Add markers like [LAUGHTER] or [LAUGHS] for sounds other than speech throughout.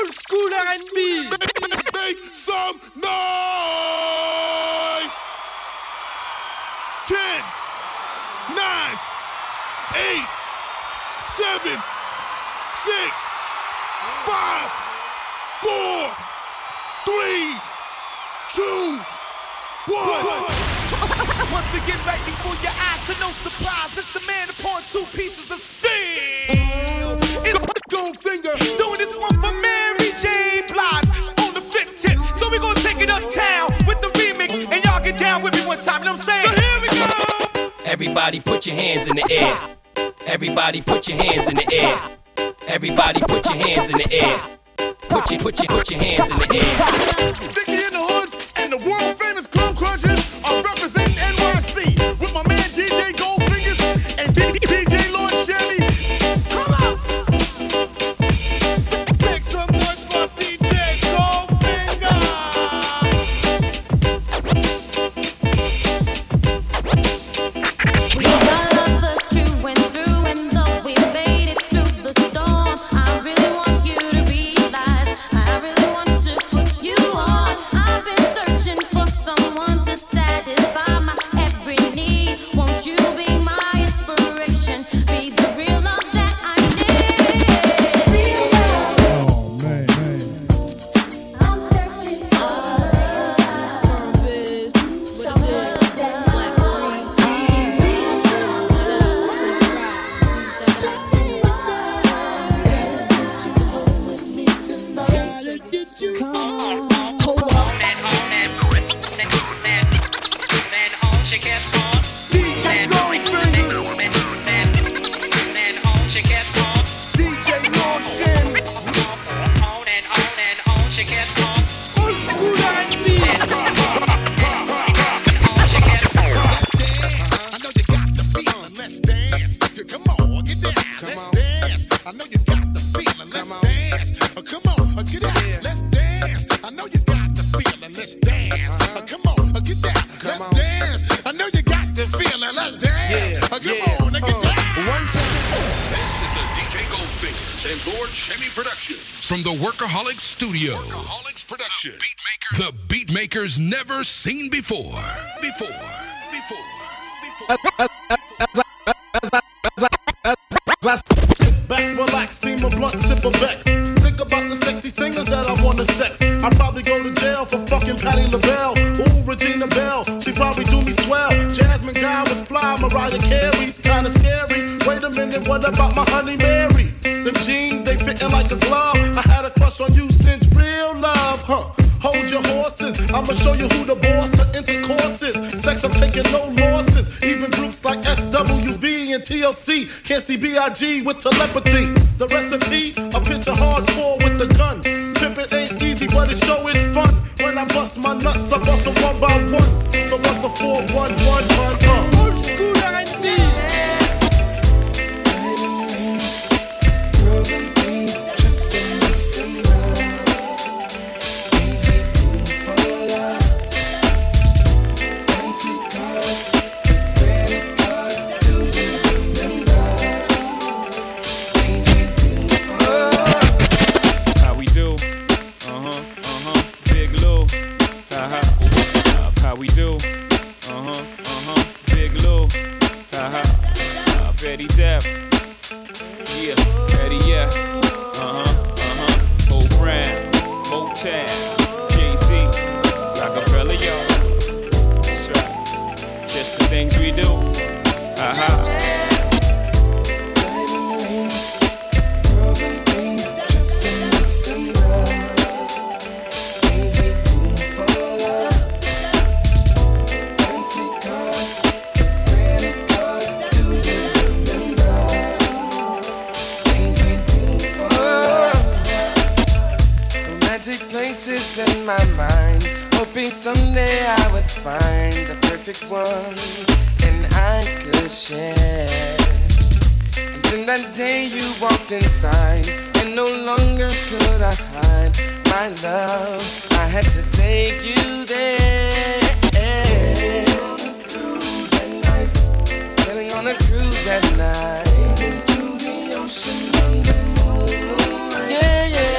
Old school R&B. Make some noise! Ten, nine, eight, seven, six, five, four, three, two, one. [LAUGHS] Once again, right before your eyes, so no surprise. It's the man upon two pieces of steel. It's Goldfinger. doing this one for Mary uptown with the remix, and y'all get down with me one time. You know what I'm saying? So here we go. Everybody put your hands in the air. Everybody put your hands in the air. Everybody put your hands in the air. Put your put your put your hands in the air. Dance. Uh, Come on, uh, get down, let's dance. I know you got the feeling, let's dance. Uh, Come on, uh, get down. This is a DJ Goldfingers and Lord Shemmy production from the Workaholics Studio. Workaholics production. The Beatmakers never seen before. Before. Before. Before. Sit back, relax, steam a blunt, sip a Vex. Think about the sexy singers that I wanna sex. I'd probably go to jail for fucking Patti LaBelle. Ooh, Regina Belle, she probably do me swell. Jasmine Guy was fly, Mariah Carey's kinda scary. Wait a minute, what about my honey Mary? Them jeans, they fitting like a glove. I had a crush on you since real love, huh? Hold your horses, I'ma show you who the boss of intercourse is. Sex, I'm taking no losses. Even groups like SWV and TLC can't see B.I.G. with telepathy. The recipe, a picture hardcore with the gun. Pimpin' ain't easy, but it sure is fun. My nuts, I bust one. That day you walked inside, and no longer could I hide my love. I had to take you there. Sailing on a cruise at night. sailing on a cruise at night, Into the ocean under moonlight. Yeah, yeah.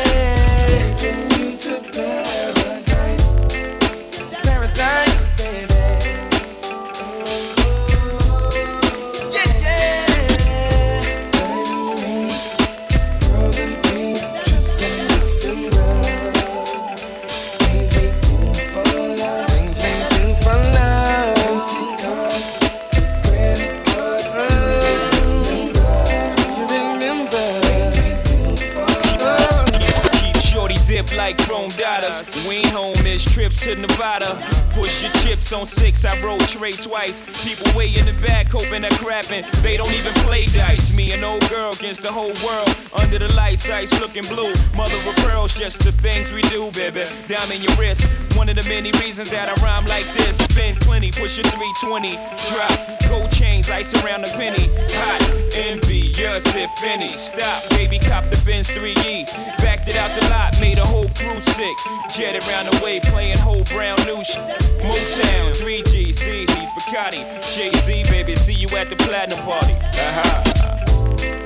Like chrome dollars. We ain't home, miss trips to Nevada. Push your chips on six, I roll trade twice. People way in the back hoping that crapping. They don't even play dice. Me and old girl against the whole world. Under the lights, ice looking blue. Mother of pearls, just the things we do, baby. In your wrist. One of the many reasons that I rhyme like this. Spend plenty, push your 320. Drop gold chains, ice around the penny. Hot, envious if any. Stop, baby, cop the Benz 3E. Backed it out the lot, made a whole crew sick. Jet around the way, playing whole brown new shit. Motown, 3G, see, he's Bacardi. Jay Z, baby, see you at the platinum party. Uh-huh.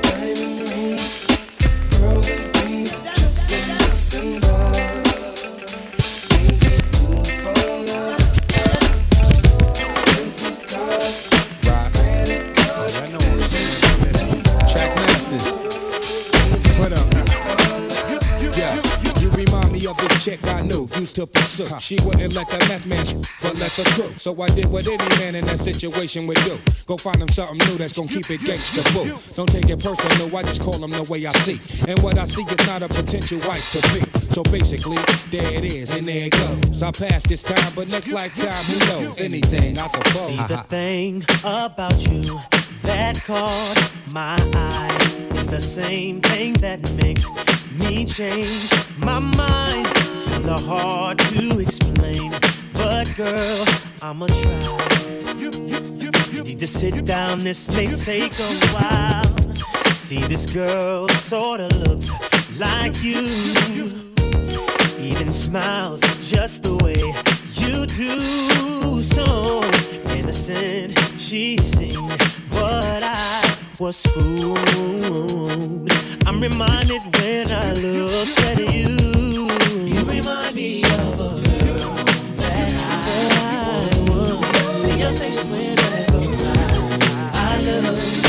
Diamond rings, and trips in remind of this chick I knew, used to pursue. She wouldn't let the meth man but let the crew. So I did what any man in that situation would do. Go find him something new that's gonna keep it gangsta boo. Don't take it personal, I just call him the way I see. And what I see is not a potential wife to be. So basically, there it is, and there it goes. I passed this time, but next lifetime, who knows? Anything, I suppose. See the thing about you that caught my eye is the same thing that makes me change my mind. Kinda hard to explain, but girl, I'ma try. You need to sit down, this may take a while. See, this girl sorta looks like you even smiles just the way you do. So innocent she seemed, but I was fooled. I'm reminded when I look at you. You remind me of a girl that I was. See your face whenever I look at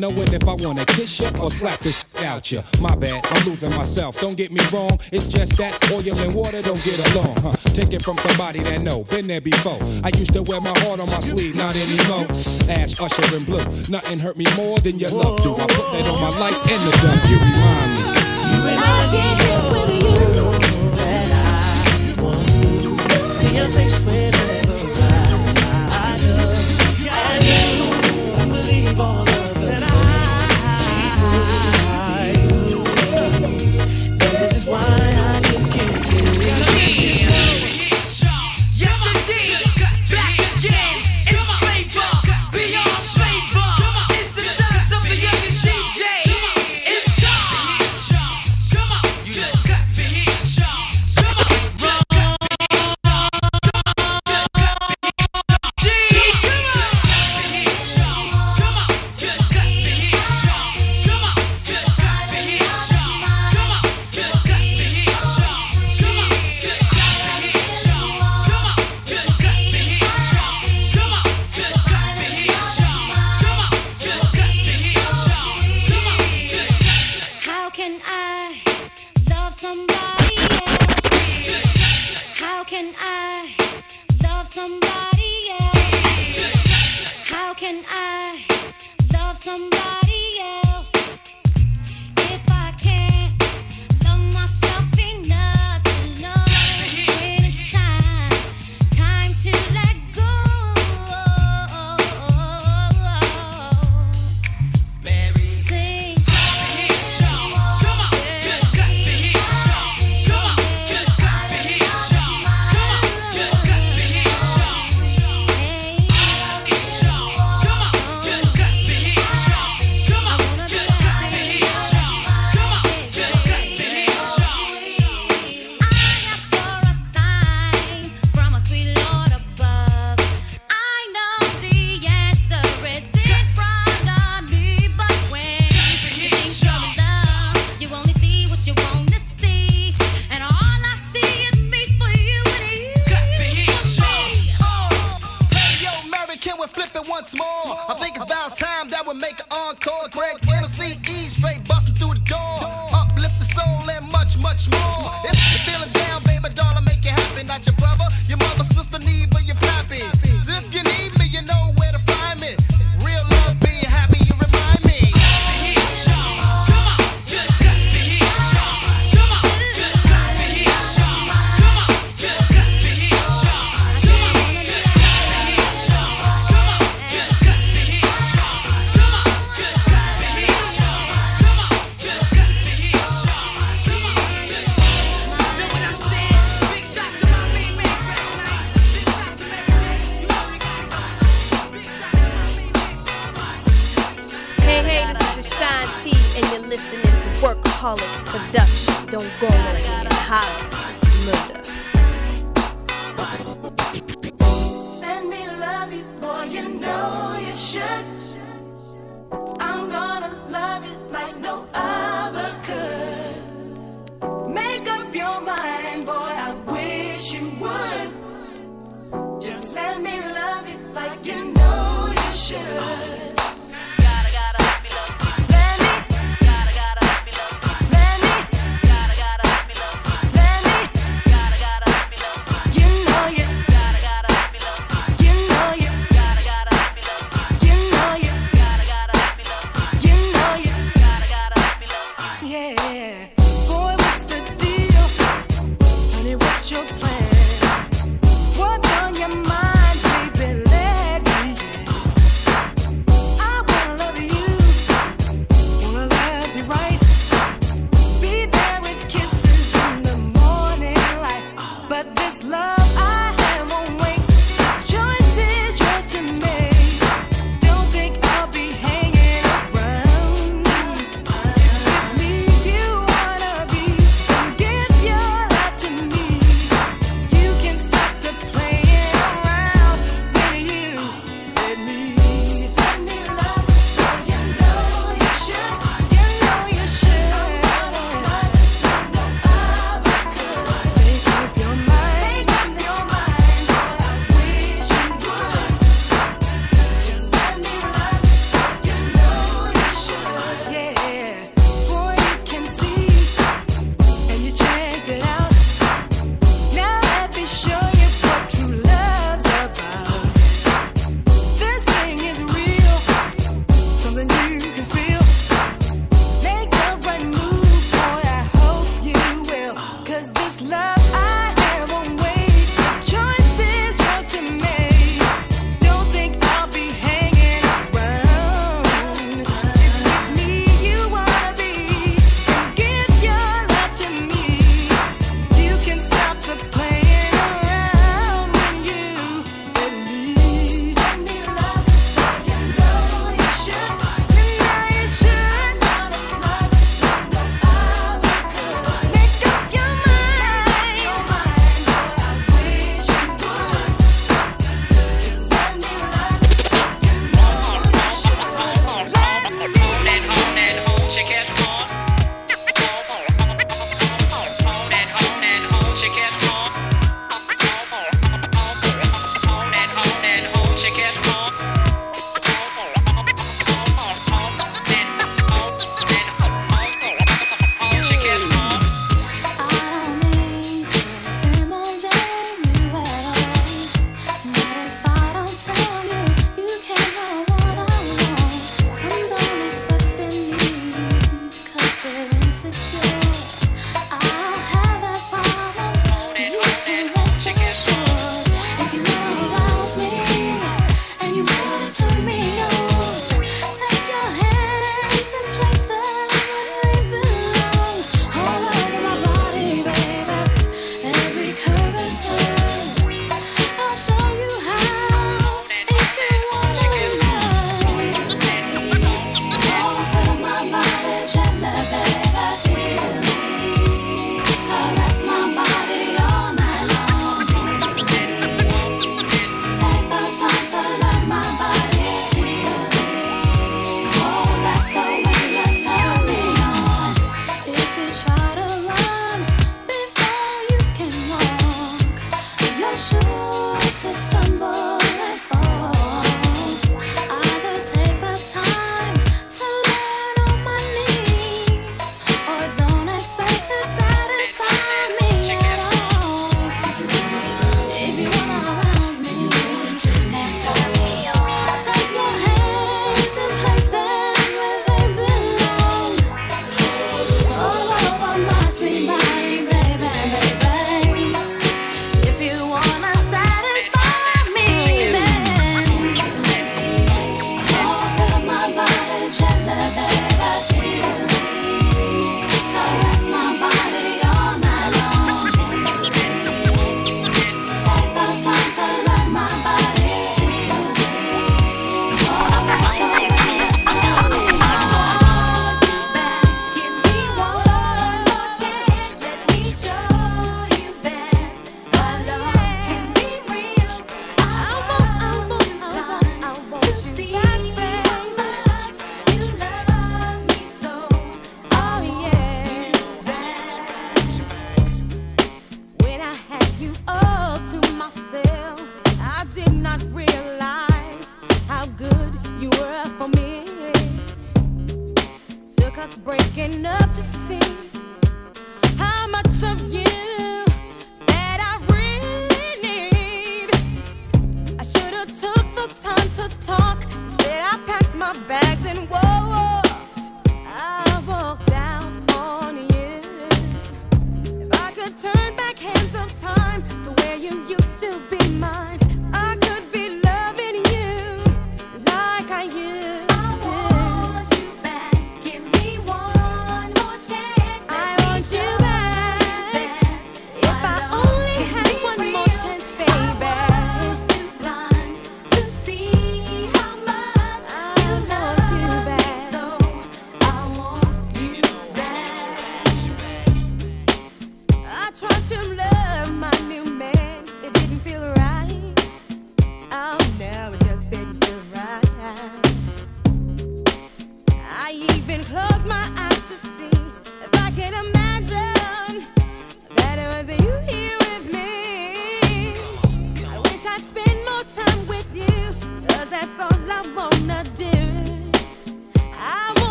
knowing if I wanna kiss you or slap this out you. My bad, I'm losing myself. Don't get me wrong. It's just that oil and water don't get along, huh? Take it from somebody that know, been there before. I used to wear my heart on my sleeve, not anymore. Ash, Usher, and Blue. Nothing hurt me more than your love do. I put that on my life and the remind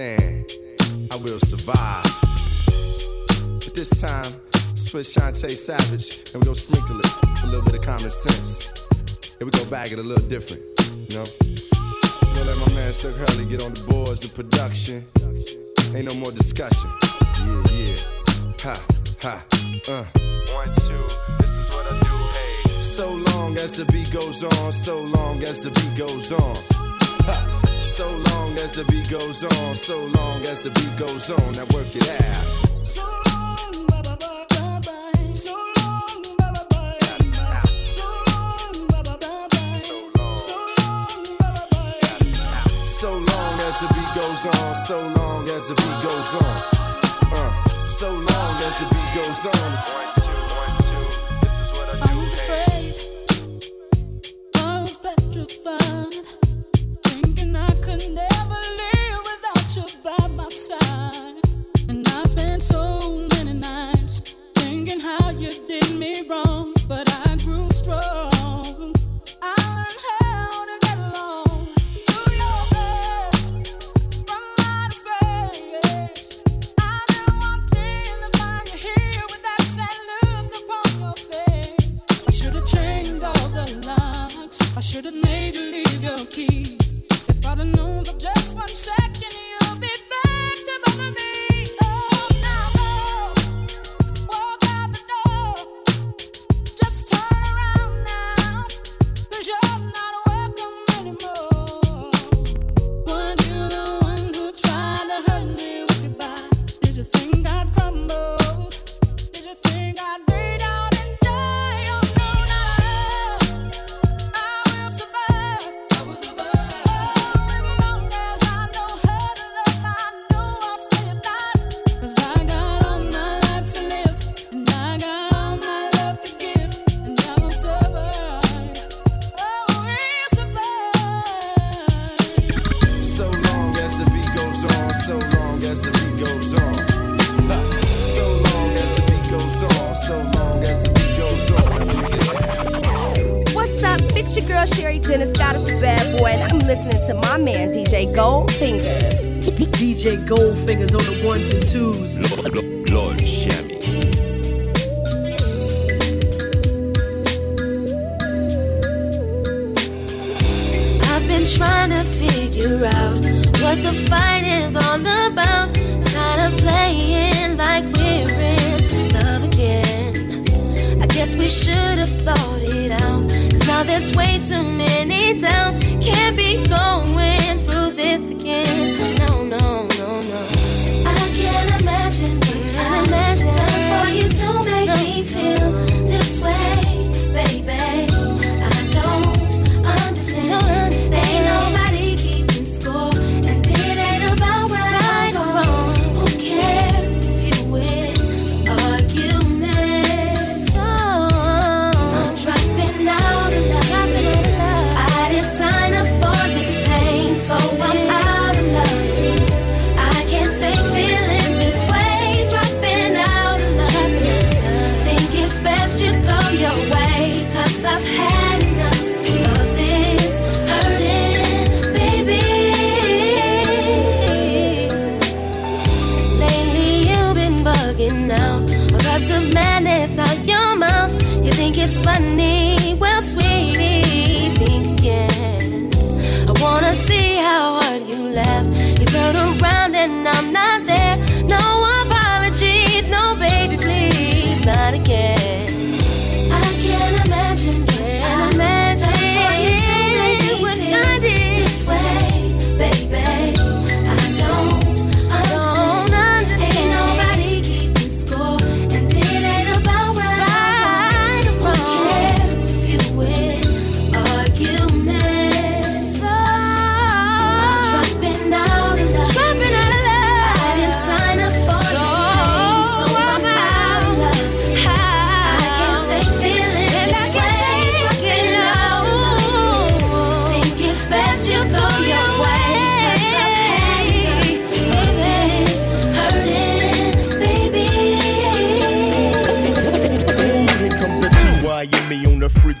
I will survive. But this time, it's for Shantae Savage, and we go sprinkle it with a little bit of common sense. And we go bag it a little different, you know? Let my man Sir Hurley get on the boards of production. Ain't no more discussion. Yeah, yeah. Ha, ha, uh. One, two, this is what I do, hey. So long as the beat goes on, so long as the beat goes on. So long as the beat goes on, so long as the beat goes on, now work it out. So long, bye bye bye bye bye. So long, bye bye bye bye bye. So long, bye bye bye bye. So long, so long, bye bye bye bye. So long as the beat goes on, so long as the beat goes on. Uh, so long as the beat goes on. One, two, one, two.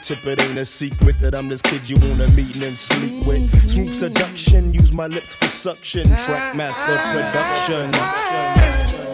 tip, it ain't a secret that I'm this kid you wanna meet and then sleep with. Smooth seduction, use my lips for suction. Trackmaster production.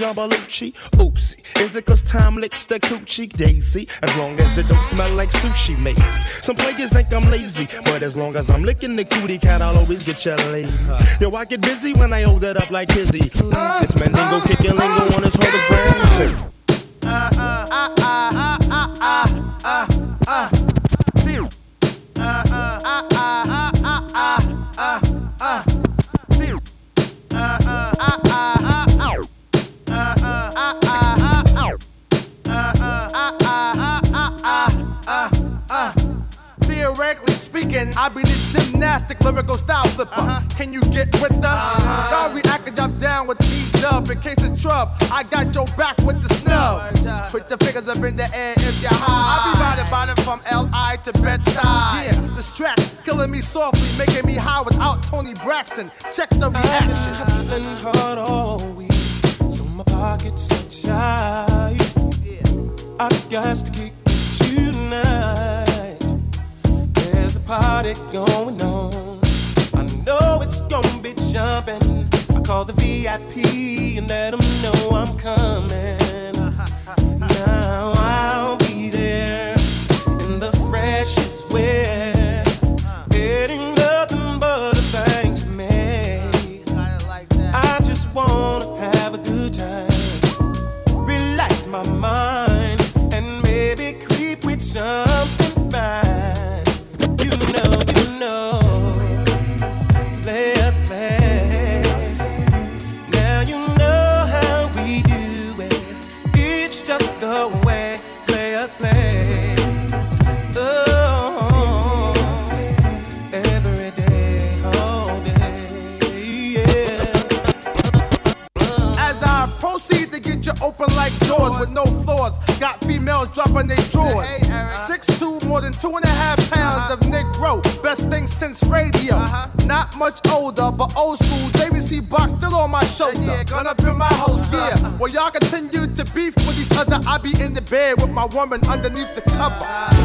John Oopsie, is it cause time licks the coochie daisy? As long as it don't smell like sushi, mate. Some players think I'm lazy, but as long as I'm licking the cootie cat, I'll always get your lady. Yo, I get busy when I hold it up like Kizzy. It's Mandingo kicking lingo on his hardest brand. Uh-huh. Can you get with the? Uh-huh. Y'all reacting down with T Dub in case of trouble. I got your back with the snub. Put your fingers up in the air if you're high. I be riding bottom from L.I. to Bed-Stuy. Yeah, distract, killing me softly, making me high without Toni Braxton. Check the reaction. I've been hustling hard all week, so my pockets are tight. Yeah. I got to kick you tonight. There's a party going on gonna be jumping. I call the VIP and let them know I'm coming. [LAUGHS] Now I'll be Two and a half pounds of Negro, best thing since radio. Uh-huh. Not much older, but old school. JVC box still on my shoulder. Yeah, gun up in my host, yeah. Well, y'all continue to beef with each other. I be in the bed with my woman underneath the cover.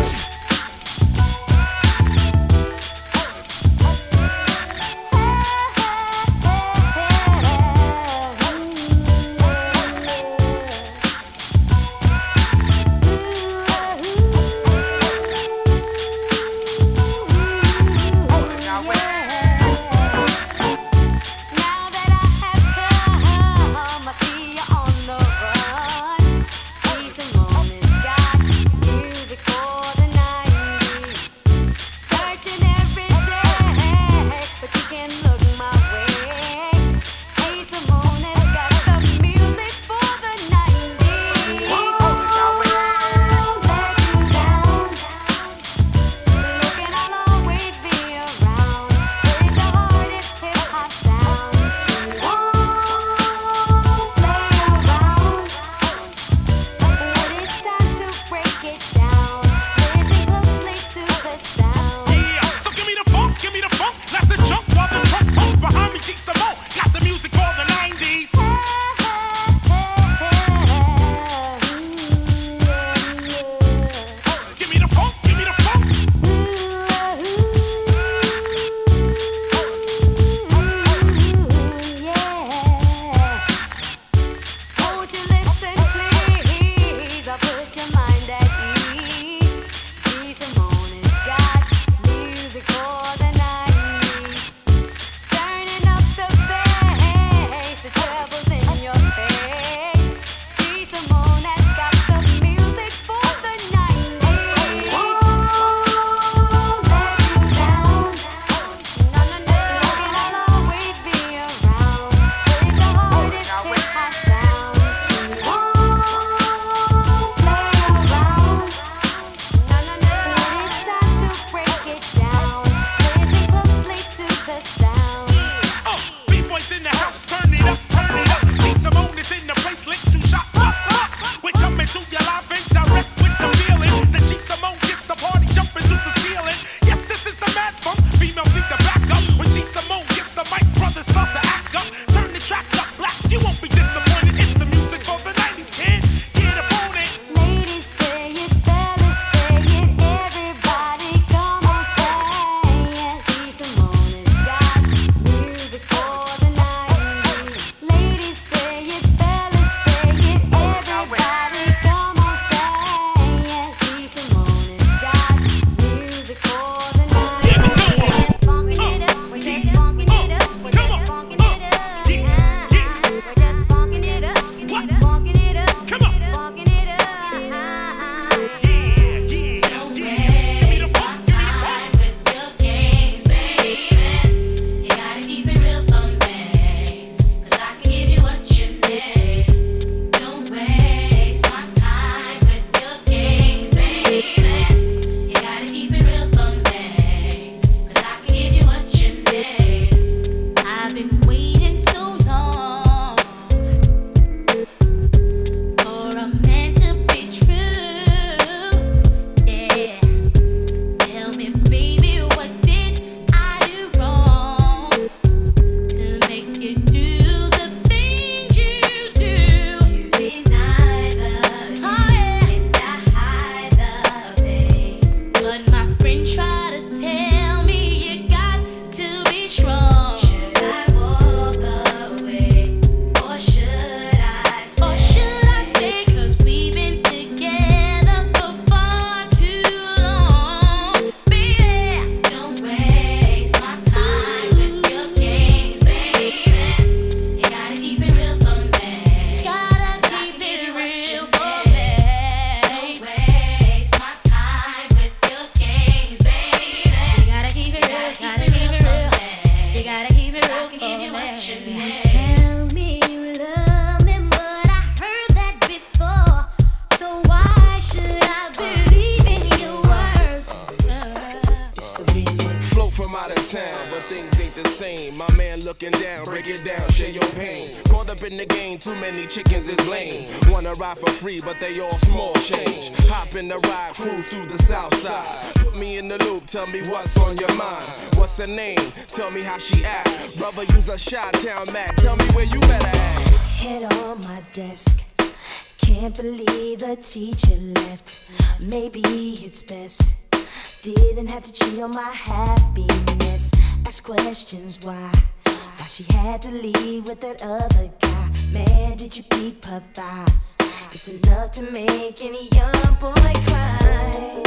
Questions why. Why she had to leave with that other guy. Man, did you peep her thighs? It's enough to make any young boy cry.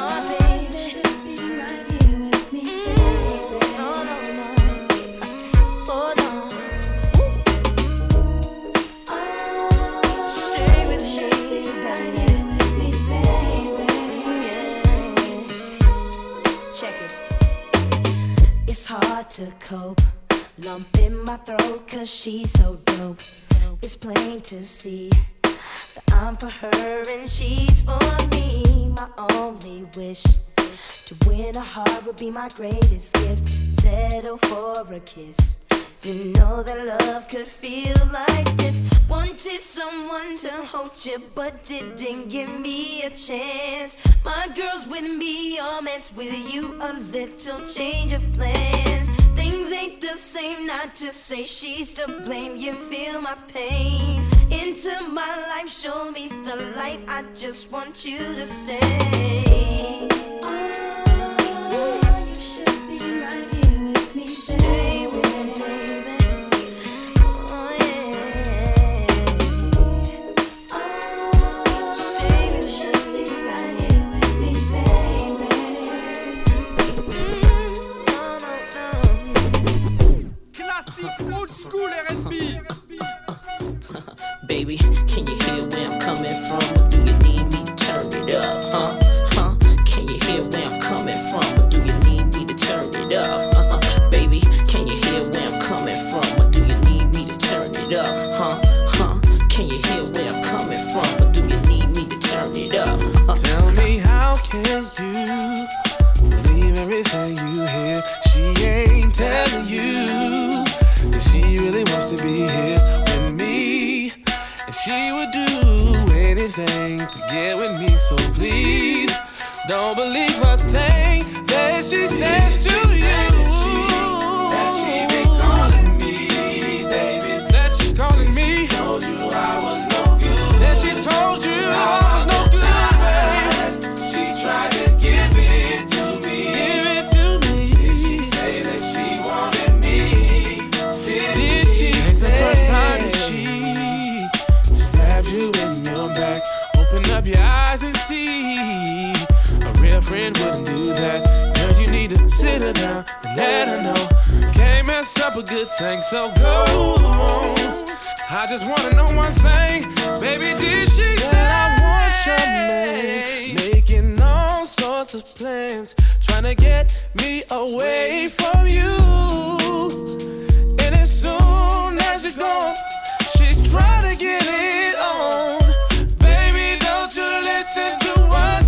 Oh, baby. To cope. Lump in my throat, cause she's so dope. It's plain to see that I'm for her and she's for me. My only wish to win a heart would be my greatest gift. Settle for a kiss. Didn't know that love could feel like this. Wanted someone to hold you, but didn't give me a chance. My girl's with me, all meant with you. A little change of plans. Things ain't the same, not to say she's to blame. You feel my pain. Into my life, show me the light. I just want you to stay. Oh, You should be right here with me. Stay friend wouldn't do that. Girl, you need to sit her down and let her know. Can't mess up a good thing, so go on. I just wanna know one thing, baby. Did she say I want your man? Making all sorts of plans, trying to get me away from you. And as soon as you're gone, she's trying to get it on. Baby, don't you listen to what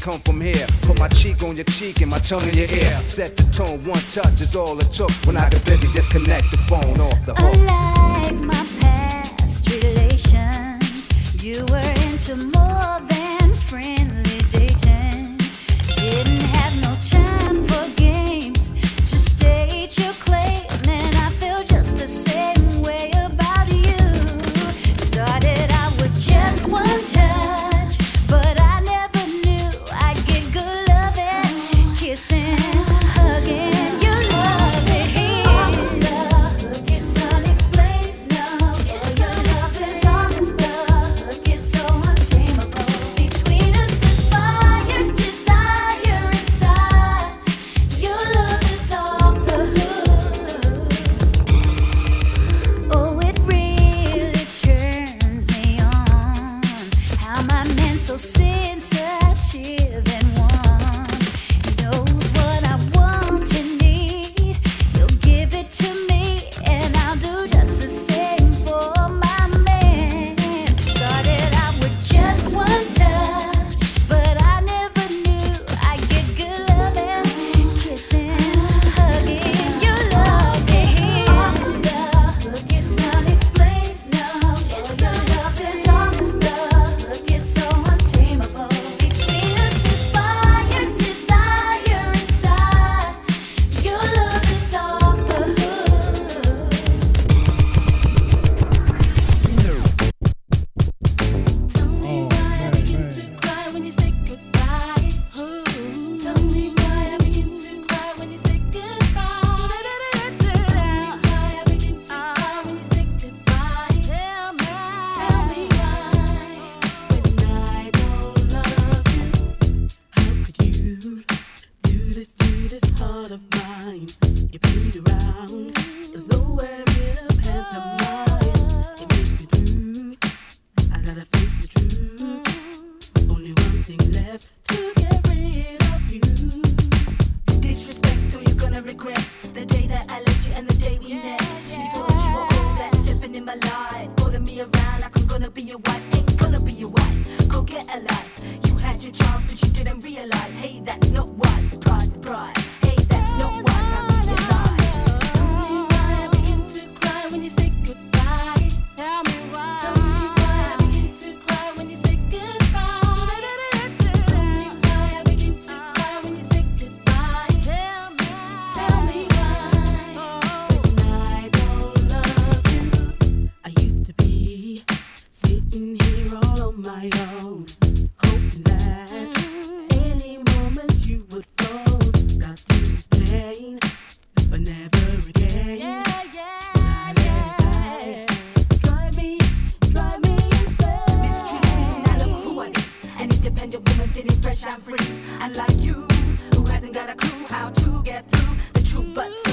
come from here. Put my cheek on your cheek and my tongue in your ear. Set the tone, one touch is all it took. When I get busy, disconnect the phone off the hook. inside you. but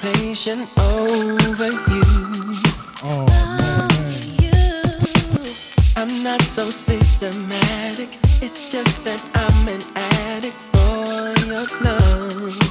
patient over you. Oh, you. I'm not so systematic. It's just that I'm an addict for your love.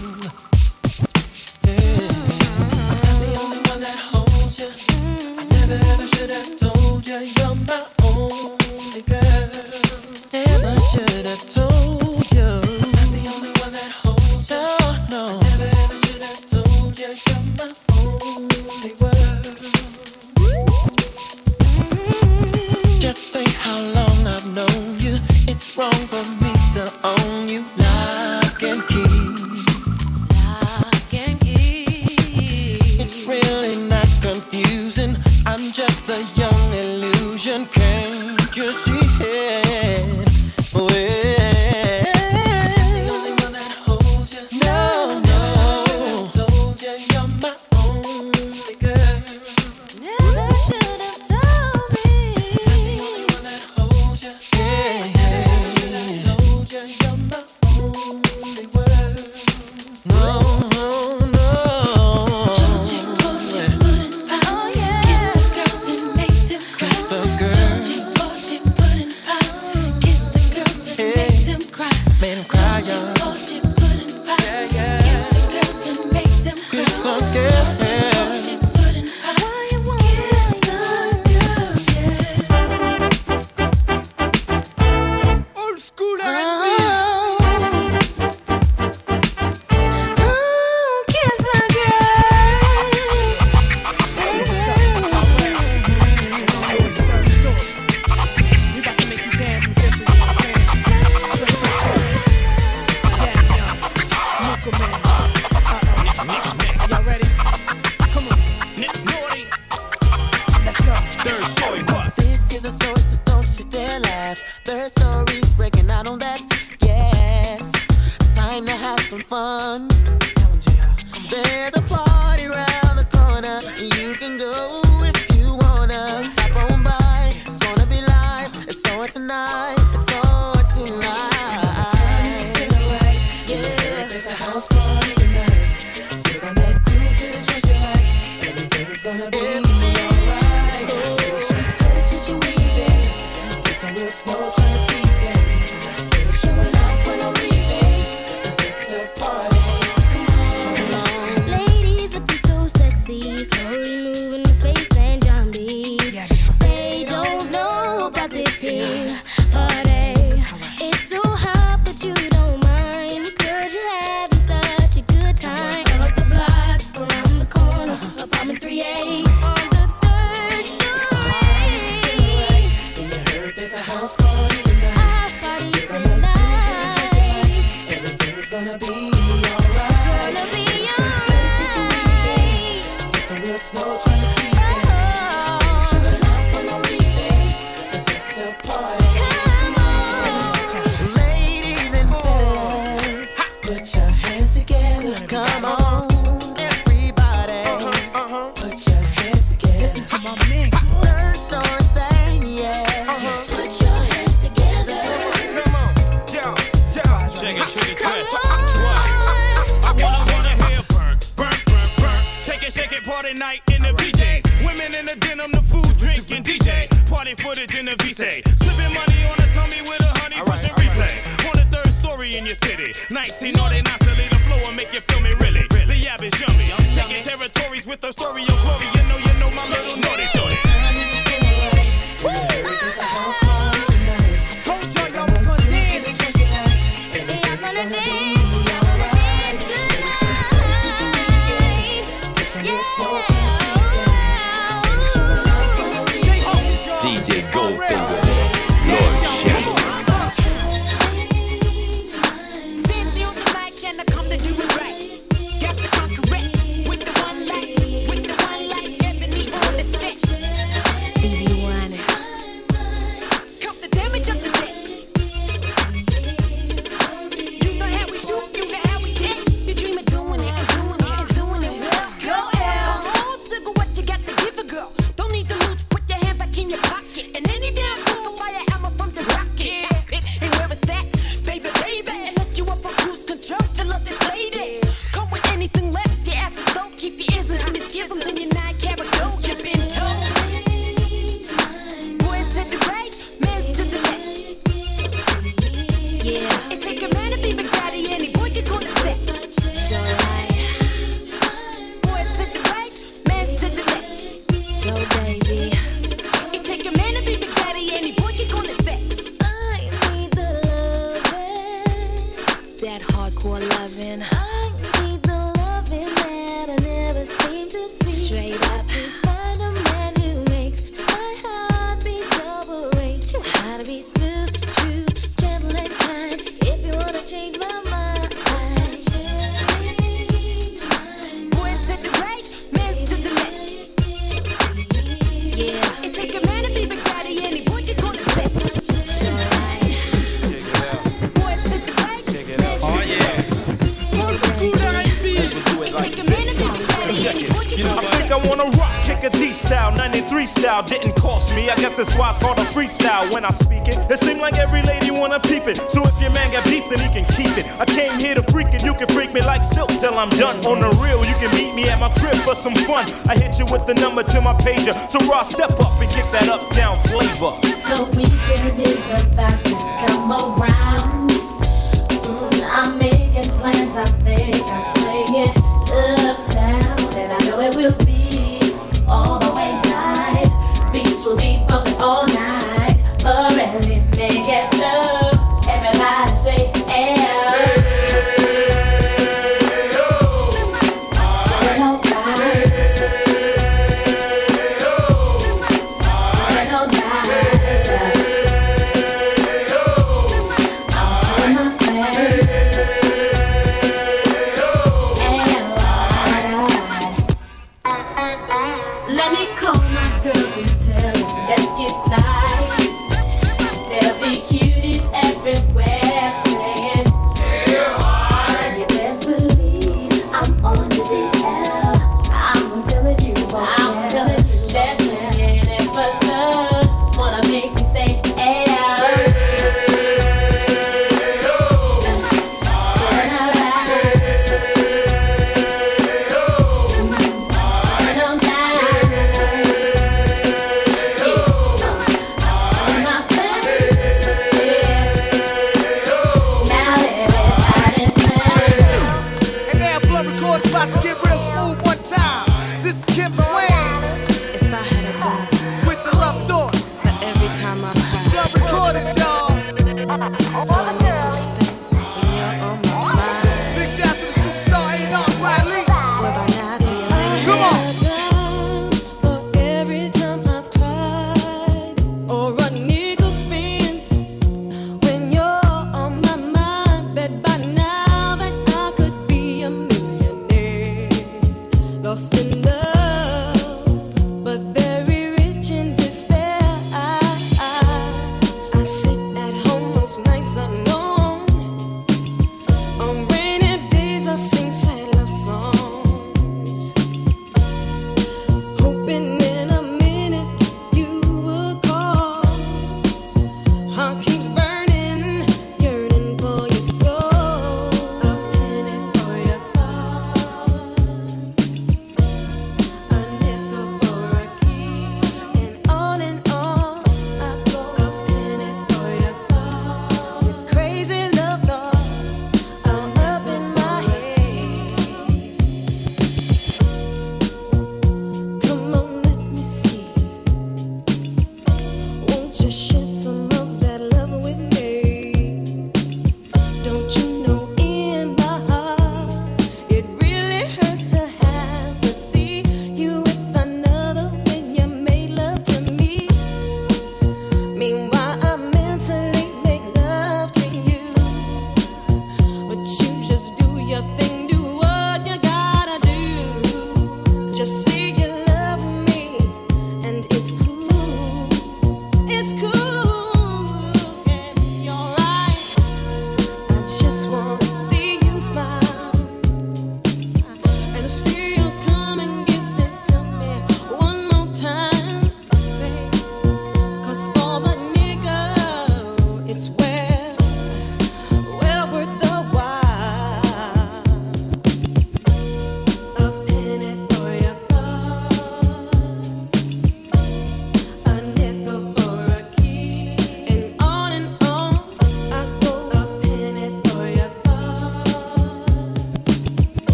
Let me call my girls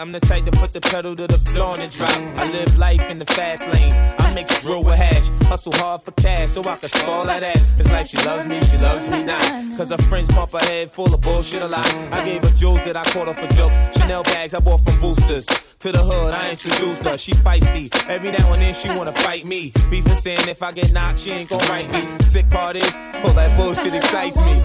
I'm the type to put the pedal to the floor and drop. I live life in the fast lane. I mix drill with hash. Hustle hard for cash so I can spoil that. It's like she loves me, she loves me not. Cause her friends pump her head full of bullshit a lot. I gave her jewels that I caught her for jokes. Chanel bags I bought from boosters. To the hood, I introduced her. She feisty. Every now and then she wanna fight me. Beefing saying if I get knocked, she ain't gon' write me. Sick part is, all that bullshit excites me.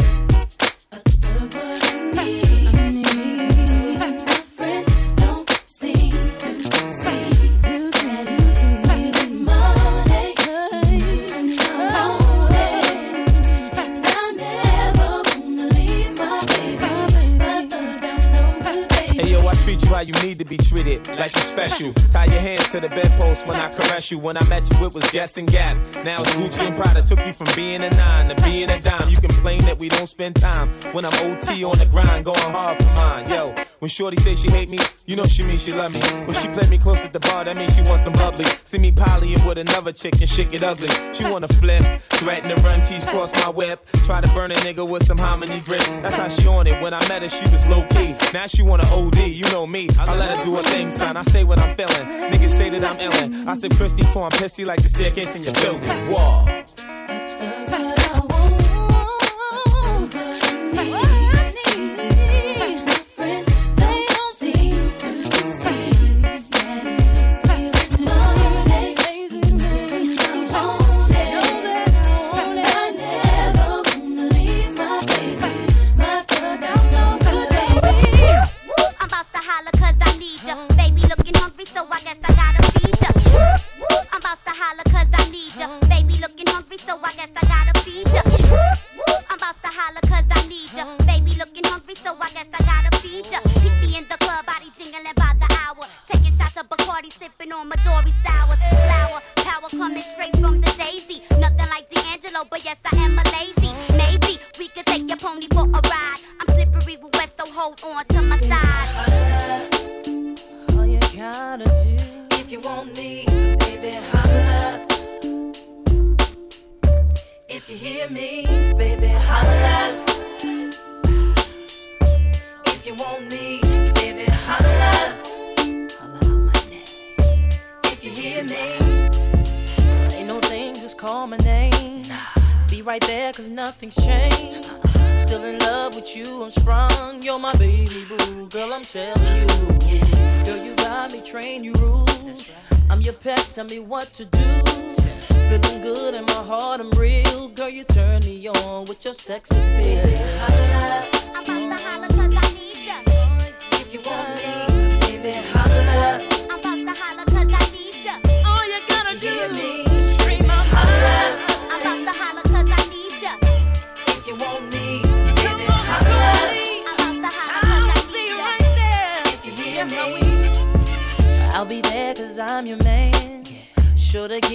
When I met you, it was Guess and Gap. Now it's Gucci and Prada. Took you from being a nine to being a dime. You complain that we don't spend time when I'm OT on the grind, going hard for mine. Yo, when Shorty say she hate me, you know she mean she love me. When she play me close at the bar, that means she wants some bubbly. See me polying with another chick and shit get ugly. She wanna flip, threaten to run keys cross my whip. Try to burn a nigga with some hominy grip. That's how she on it. When I met her, she was low key. Now she wanna OD, you know me. I let her do her thing, son. I say what I'm feeling. Niggas say that I'm illin'. I say Christy for I'm pissy like the staircase in your building. Whoa.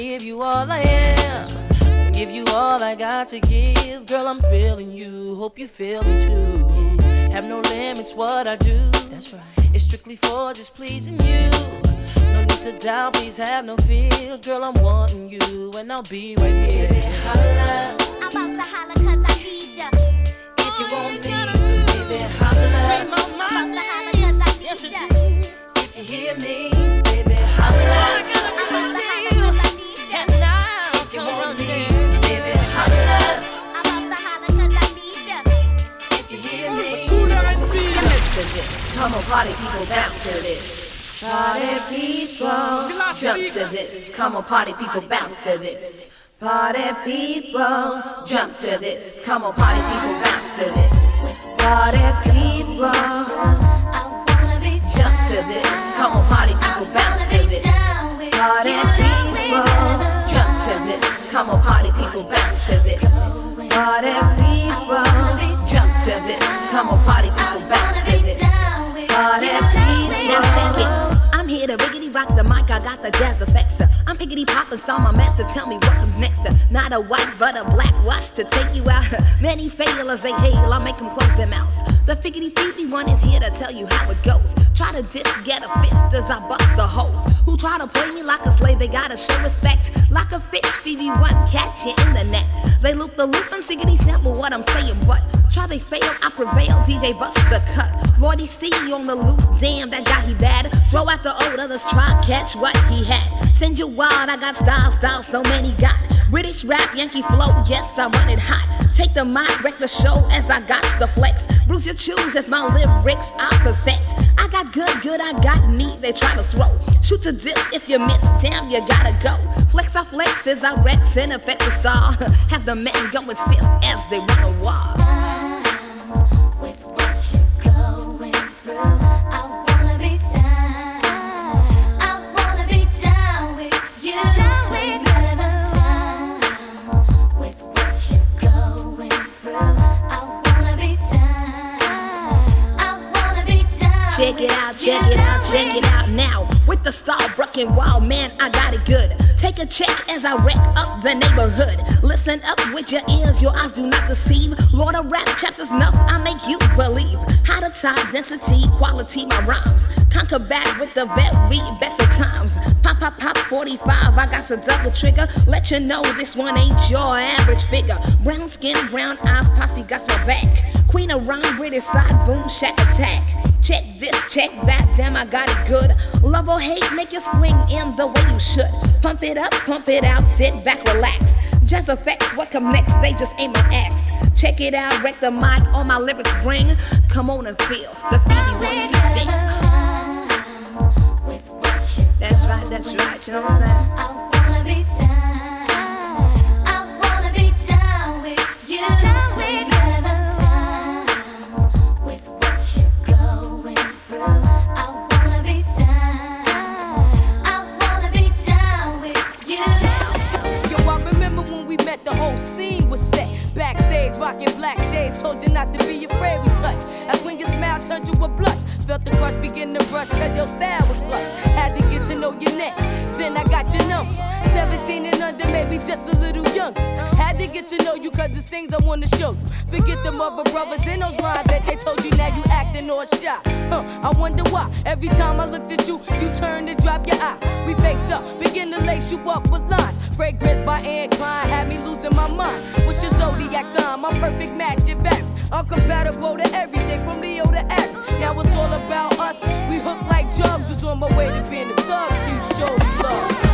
Give you all I am. Give you all I got to give. Girl, I'm feeling you. Hope you feel me too. Have no limits, what I do. That's right. It's strictly for just pleasing you. No need to doubt, please have no fear. Girl, I'm wanting you, and I'll be right here. Holla. I'm about to holla cause I need ya. If you want me, baby, holla. I'm about to holla cause I need ya. If you hear me, party people, bounce to this. Party people, jump to this. Come on, party people, bounce to this. Party people, jump to this. Come on, party people, bounce to this. Party people, jump to this. Come on, party people, bounce to this. Party people, jump to this. Come on, party people, bounce to this. Party people, jump to this. Come on, party people, bounce people. Now check it. I'm here to biggity rock the mic. I got the jazz effects. Uh. I'm piggity poppin', saw my master. Tell me what comes next. uh. Not a white, but a black watch to take you out. Many fail as they hail. I make them close their mouths. The figgity feety one is here to tell you how it goes. Try to diss, get a fist as I bust the hoes. Who try to play me like a slave, they gotta show respect. Like a fish, Phoebe one catch you in the net. They loop the loop and siggity sample what I'm saying, but try they fail, I prevail. DJ bust the cut. Lordy you on the loose, damn that guy he bad. Throw out the old others, try catch what he had. Send you wild, I got style, style, so many got. British rap, Yankee flow, yes I run it hot. Take the mic, wreck the show as I got the flex. Bruise your choose as my lyrics I perfect. I got good, good, I got me, they try to throw. Shoot to dip if you miss, damn, you gotta go. Flex I flex as I rex and affect the star. [LAUGHS] Have the men going stiff as they run a wall. Check it out, check it out, check it out now. With the star and wild man, I got it good. Take a check as I wreck up the neighborhood. Listen up with your ears, your eyes do not deceive. Lord of rap chapters enough, I make you believe. How to tie density, quality, my rhymes. Conquer back with the very best of times. Pop, pop, pop, 45, I got some double trigger. Let you know this one ain't your average figure. Brown skin, brown eyes, posse got my back. Queen of rhyme, British side, boom, shack attack. Check this, check that, damn, I got it good. Love or hate, make you swing in the way you should. Pump it up, pump it out, sit back, relax. Jazz effects, what come next? They just aim an axe. Check it out, wreck the mic, all my lyrics bring. Come on and feel the stick. That's right, that's right, you know what I'm saying? Told you not to be afraid. we touch. That's when your smile turned to a blush. Felt the crush begin to brush, cause your style was plush. Had to get to know your neck, then I got your number. 17 and under, maybe just a little younger. Had to get to know you, cause there's things I wanna show you. Forget them other brothers in those lines that they told you, now you acting all shy. Huh, I wonder why. Every time I looked at you, you turned and dropped your eye. We faced up, begin to lace you up with lines. Fragrance by Anne Klein had me losing my mind. What's your zodiac sign? My perfect match, in fact. I'm compatible to everything from Leo to X. Now it's all about us. We hook like jugs. Was on my way to being a thug you show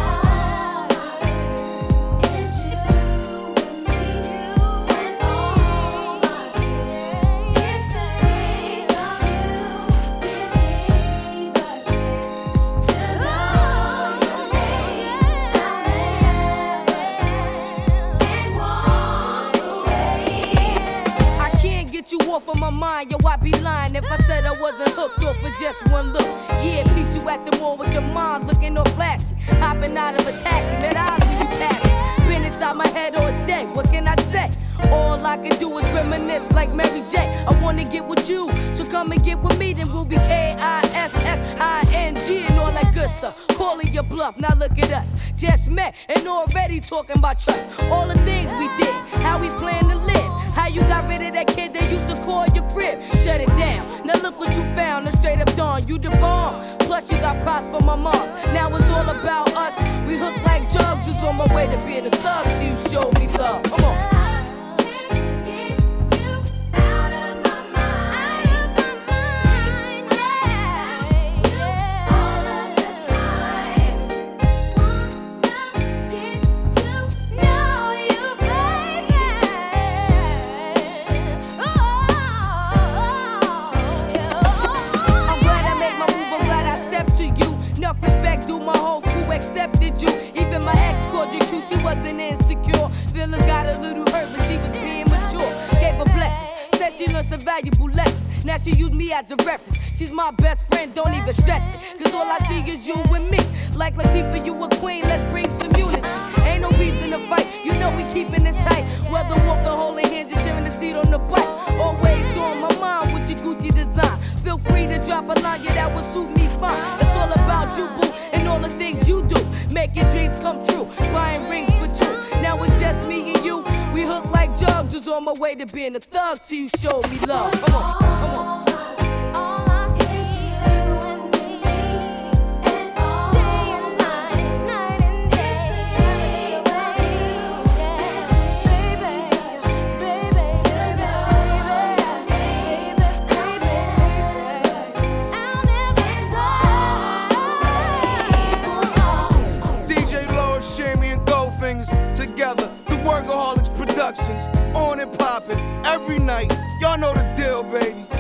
off of my mind, yo. I'd be lying if I said I wasn't hooked off for just one look. Yeah, peeped you at the wall with your mind looking all flashy. Hopping out of a taxi, met eyes when you passed. Been inside my head all day, what can I say? All I can do is reminisce like Mary J. I wanna get with you, so come and get with me, then we'll be K-I-S-S-I-N-G and all that good stuff. Calling your bluff, now look at us. Just met and already talking about trust. All the things we did, how we plan to live. How you got rid of that kid that used to call your crib? Shut it down. Now look what you found. A straight up dawn. You the bomb. Plus you got props for my moms. Now it's all about us. We hook like jugs. Just on my way to being a thug till you show me love. Come on. Wasn't insecure. Feelings got a little hurt, but she was being mature. Gave her blessings, said she learned some valuable lessons. Now she used me as a reference. She's my best friend, don't even stress it. Cause all I see is you and me. Like Latifah, you a queen, let's bring some unity. Ain't no reason to fight, you know we keeping it tight. Whether walking, holding hands, just sharing the seat on the bike. Always on my mind Gucci design. Feel free to drop a line, yeah, that would suit me fine. It's all about you, boo, and all the things you do. Making dreams come true, buying rings for two. Now it's just me and you. We hook like jugs, was on my way to being a thug till you showed me love. Come on. Every night. Y'all know the deal, baby.